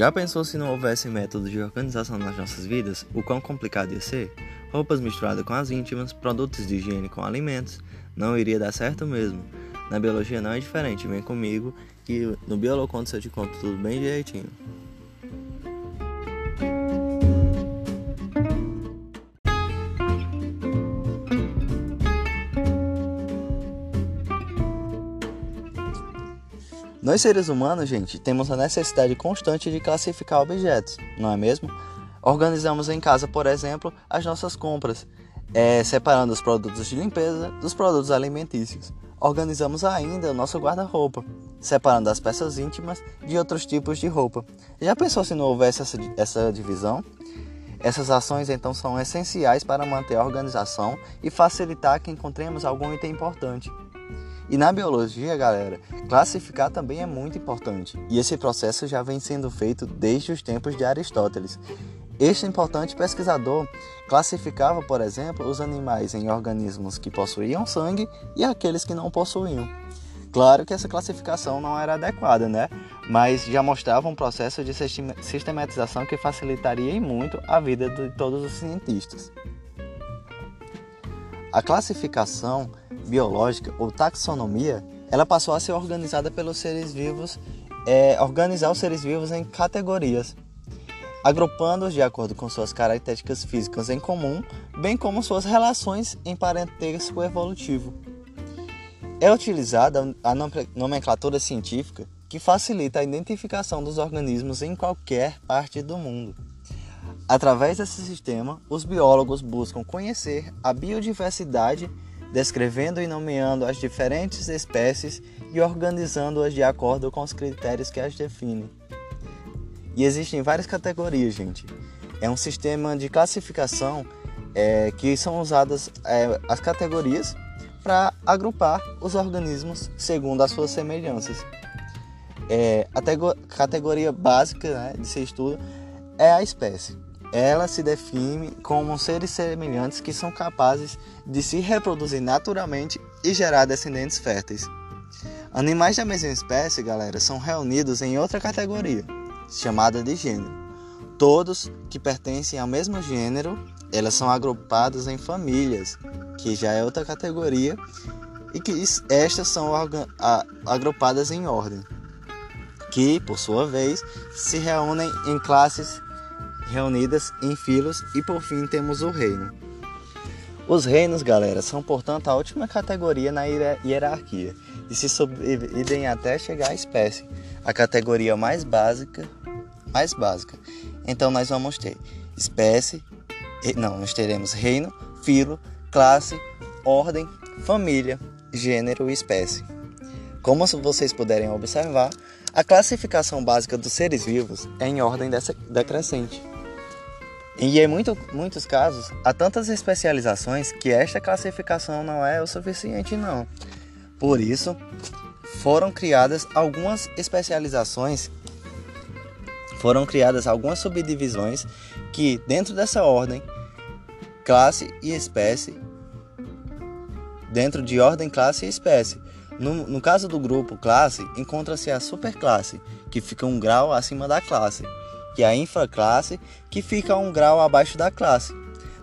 Já pensou se não houvesse método de organização nas nossas vidas? O quão complicado ia ser? Roupas misturadas com as íntimas, produtos de higiene com alimentos, não iria dar certo mesmo. Na biologia não é diferente, vem comigo e no Biolocontos eu te conto tudo bem direitinho. Nós seres humanos, gente, temos a necessidade constante de classificar objetos, não é mesmo? Organizamos em casa, por exemplo, as nossas compras, é, separando os produtos de limpeza dos produtos alimentícios. Organizamos ainda o nosso guarda-roupa, separando as peças íntimas de outros tipos de roupa. Já pensou se não houvesse essa, essa divisão? Essas ações então são essenciais para manter a organização e facilitar que encontremos algum item importante. E na biologia, galera, classificar também é muito importante, e esse processo já vem sendo feito desde os tempos de Aristóteles. Este importante pesquisador classificava, por exemplo, os animais em organismos que possuíam sangue e aqueles que não possuíam. Claro que essa classificação não era adequada, né? Mas já mostrava um processo de sistematização que facilitaria muito a vida de todos os cientistas. A classificação biológica ou taxonomia, ela passou a ser organizada pelos seres vivos, é, organizar os seres vivos em categorias, agrupando-os de acordo com suas características físicas em comum, bem como suas relações em parentesco evolutivo. É utilizada a nomenclatura científica que facilita a identificação dos organismos em qualquer parte do mundo. Através desse sistema, os biólogos buscam conhecer a biodiversidade descrevendo e nomeando as diferentes espécies e organizando-as de acordo com os critérios que as definem. E existem várias categorias, gente. É um sistema de classificação é, que são usadas é, as categorias para agrupar os organismos segundo as suas semelhanças. É, a categoria básica né, de se estuda é a espécie ela se define como seres semelhantes que são capazes de se reproduzir naturalmente e gerar descendentes férteis. Animais da mesma espécie, galera, são reunidos em outra categoria, chamada de gênero. Todos que pertencem ao mesmo gênero, elas são agrupadas em famílias, que já é outra categoria, e que estas são agrupadas em ordem, que, por sua vez, se reúnem em classes reunidas em filos e por fim temos o reino. Os reinos, galera, são portanto a última categoria na hierarquia e se subdividem até chegar à espécie, a categoria mais básica, mais básica. Então nós vamos ter espécie, não, nós teremos reino, filo, classe, ordem, família, gênero e espécie. Como vocês puderem observar, a classificação básica dos seres vivos é em ordem decrescente. E em muito, muitos casos, há tantas especializações que esta classificação não é o suficiente não. Por isso, foram criadas algumas especializações, foram criadas algumas subdivisões que dentro dessa ordem, classe e espécie, dentro de ordem, classe e espécie. No, no caso do grupo classe, encontra-se a superclasse, que fica um grau acima da classe que é a infraclasse, que fica um grau abaixo da classe.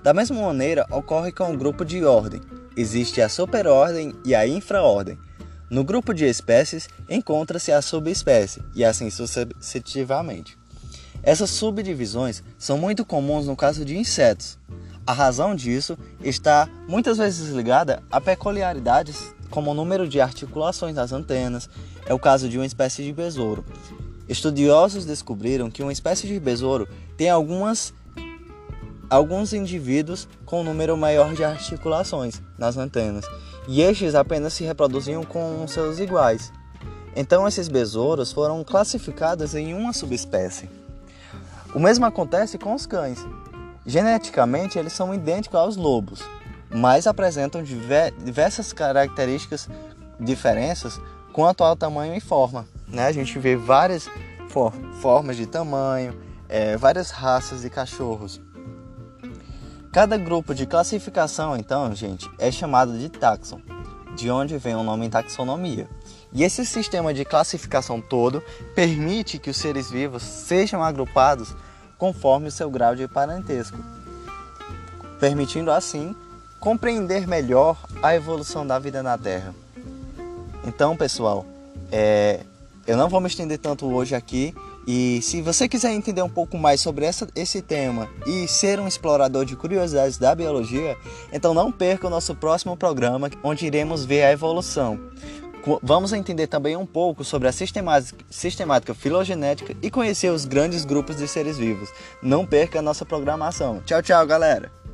Da mesma maneira, ocorre com o grupo de ordem. Existe a superordem e a infraordem. No grupo de espécies, encontra-se a subespécie, e assim sucessivamente. Essas subdivisões são muito comuns no caso de insetos. A razão disso está muitas vezes ligada a peculiaridades como o número de articulações das antenas, é o caso de uma espécie de besouro, Estudiosos descobriram que uma espécie de besouro tem algumas alguns indivíduos com um número maior de articulações nas antenas, e estes apenas se reproduziam com seus iguais. Então esses besouros foram classificados em uma subespécie. O mesmo acontece com os cães. Geneticamente eles são idênticos aos lobos, mas apresentam diversas características diferenças quanto ao tamanho e forma. Né? A gente vê várias for formas de tamanho, é, várias raças de cachorros. Cada grupo de classificação, então, gente, é chamado de taxon. de onde vem o nome taxonomia. E esse sistema de classificação todo permite que os seres vivos sejam agrupados conforme o seu grau de parentesco, permitindo assim compreender melhor a evolução da vida na Terra. Então, pessoal, é, eu não vou me estender tanto hoje aqui. E se você quiser entender um pouco mais sobre essa, esse tema e ser um explorador de curiosidades da biologia, então não perca o nosso próximo programa, onde iremos ver a evolução. Vamos entender também um pouco sobre a sistemática, sistemática filogenética e conhecer os grandes grupos de seres vivos. Não perca a nossa programação. Tchau, tchau, galera!